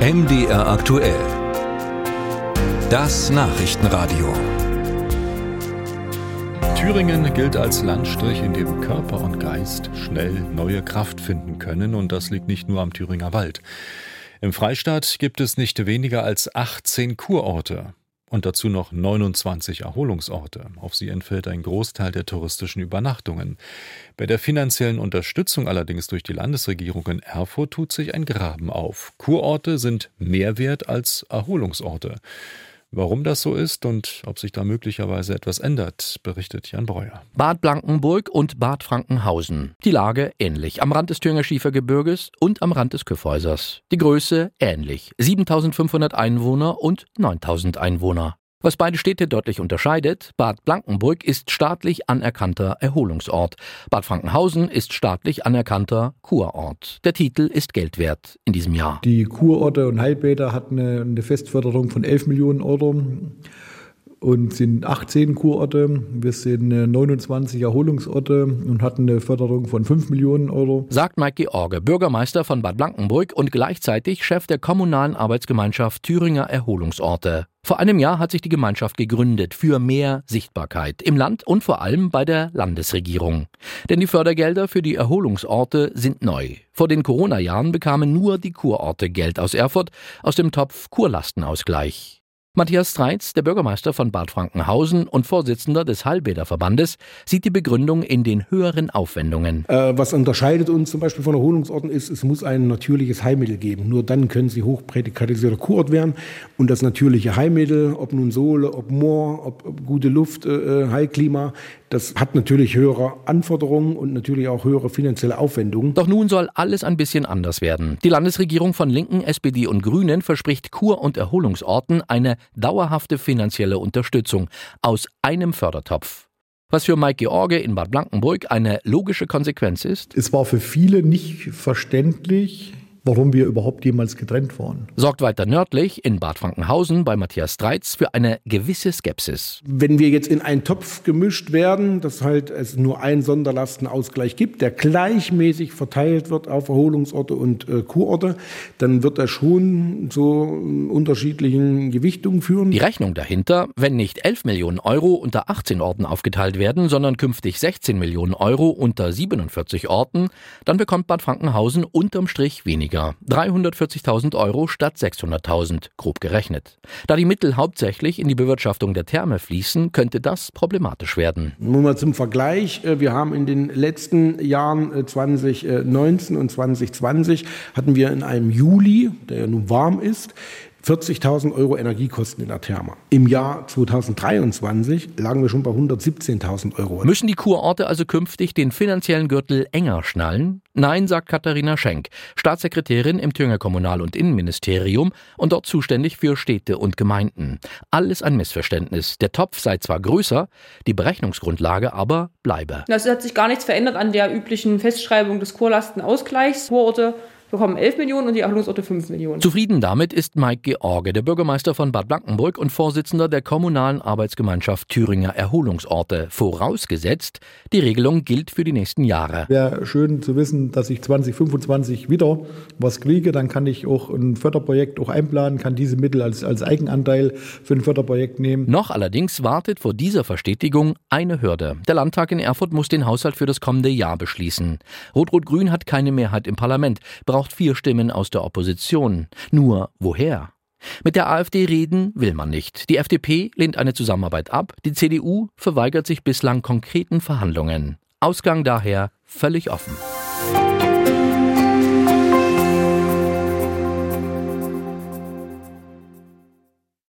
MDR aktuell. Das Nachrichtenradio. Thüringen gilt als Landstrich, in dem Körper und Geist schnell neue Kraft finden können, und das liegt nicht nur am Thüringer Wald. Im Freistaat gibt es nicht weniger als 18 Kurorte und dazu noch 29 Erholungsorte. Auf sie entfällt ein Großteil der touristischen Übernachtungen. Bei der finanziellen Unterstützung allerdings durch die Landesregierung in Erfurt tut sich ein Graben auf. Kurorte sind mehr wert als Erholungsorte. Warum das so ist und ob sich da möglicherweise etwas ändert, berichtet Jan Breuer. Bad Blankenburg und Bad Frankenhausen. Die Lage ähnlich. Am Rand des Thüringer Schiefergebirges und am Rand des Kyffhäusers. Die Größe ähnlich. 7500 Einwohner und 9000 Einwohner. Was beide Städte deutlich unterscheidet, Bad Blankenburg ist staatlich anerkannter Erholungsort. Bad Frankenhausen ist staatlich anerkannter Kurort. Der Titel ist Geld wert in diesem Jahr. Die Kurorte und Heilbäder hatten eine, eine Festförderung von 11 Millionen Euro und sind 18 Kurorte. Wir sind 29 Erholungsorte und hatten eine Förderung von 5 Millionen Euro. Sagt Mike George, Bürgermeister von Bad Blankenburg und gleichzeitig Chef der kommunalen Arbeitsgemeinschaft Thüringer Erholungsorte. Vor einem Jahr hat sich die Gemeinschaft gegründet für mehr Sichtbarkeit im Land und vor allem bei der Landesregierung. Denn die Fördergelder für die Erholungsorte sind neu. Vor den Corona-Jahren bekamen nur die Kurorte Geld aus Erfurt aus dem Topf Kurlastenausgleich. Matthias Streitz, der Bürgermeister von Bad Frankenhausen und Vorsitzender des Heilbäderverbandes, sieht die Begründung in den höheren Aufwendungen. Äh, was unterscheidet uns zum Beispiel von Erholungsorten ist, es muss ein natürliches Heilmittel geben. Nur dann können sie hochprädikatisierter Kurort werden. Und das natürliche Heilmittel, ob nun Sohle, ob Moor, ob, ob gute Luft, äh, äh Heilklima, das hat natürlich höhere Anforderungen und natürlich auch höhere finanzielle Aufwendungen. Doch nun soll alles ein bisschen anders werden. Die Landesregierung von Linken, SPD und Grünen verspricht Kur- und Erholungsorten eine dauerhafte finanzielle Unterstützung aus einem Fördertopf. Was für Mike George in Bad Blankenburg eine logische Konsequenz ist? Es war für viele nicht verständlich, warum wir überhaupt jemals getrennt waren. Sorgt weiter nördlich in Bad Frankenhausen bei Matthias Streitz für eine gewisse Skepsis. Wenn wir jetzt in einen Topf gemischt werden, dass halt es nur einen Sonderlastenausgleich gibt, der gleichmäßig verteilt wird auf Erholungsorte und äh, Kurorte, dann wird er schon zu unterschiedlichen Gewichtungen führen. Die Rechnung dahinter, wenn nicht 11 Millionen Euro unter 18 Orten aufgeteilt werden, sondern künftig 16 Millionen Euro unter 47 Orten, dann bekommt Bad Frankenhausen unterm Strich weniger weniger, 340.000 Euro statt 600.000, grob gerechnet. Da die Mittel hauptsächlich in die Bewirtschaftung der Therme fließen, könnte das problematisch werden. Nur mal zum Vergleich, äh, wir haben in den letzten Jahren 2019 äh, und 2020 hatten wir in einem Juli, der ja nun warm ist, 40.000 Euro Energiekosten in der Therme. Im Jahr 2023 lagen wir schon bei 117.000 Euro. Müssen die Kurorte also künftig den finanziellen Gürtel enger schnallen? Nein, sagt Katharina Schenk, Staatssekretärin im Thüringer Kommunal- und Innenministerium und dort zuständig für Städte und Gemeinden. Alles ein Missverständnis. Der Topf sei zwar größer, die Berechnungsgrundlage aber bleibe. Es hat sich gar nichts verändert an der üblichen Festschreibung des Kurlastenausgleichs. Kurorte bekommen 11 Millionen und die Erholungsorte 5 Millionen. Zufrieden damit ist Mike George, der Bürgermeister von Bad Blankenburg und Vorsitzender der kommunalen Arbeitsgemeinschaft Thüringer Erholungsorte. Vorausgesetzt, die Regelung gilt für die nächsten Jahre. Wäre schön zu wissen, dass ich 2025 wieder was kriege, dann kann ich auch ein Förderprojekt auch einplanen, kann diese Mittel als, als Eigenanteil für ein Förderprojekt nehmen. Noch allerdings wartet vor dieser Verstetigung eine Hürde. Der Landtag in Erfurt muss den Haushalt für das kommende Jahr beschließen. Rot-Rot-Grün hat keine Mehrheit im Parlament, braucht braucht vier Stimmen aus der Opposition. Nur woher? Mit der AfD reden will man nicht. Die FDP lehnt eine Zusammenarbeit ab, die CDU verweigert sich bislang konkreten Verhandlungen. Ausgang daher völlig offen.